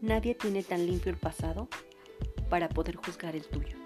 Nadie tiene tan limpio el pasado para poder juzgar el tuyo.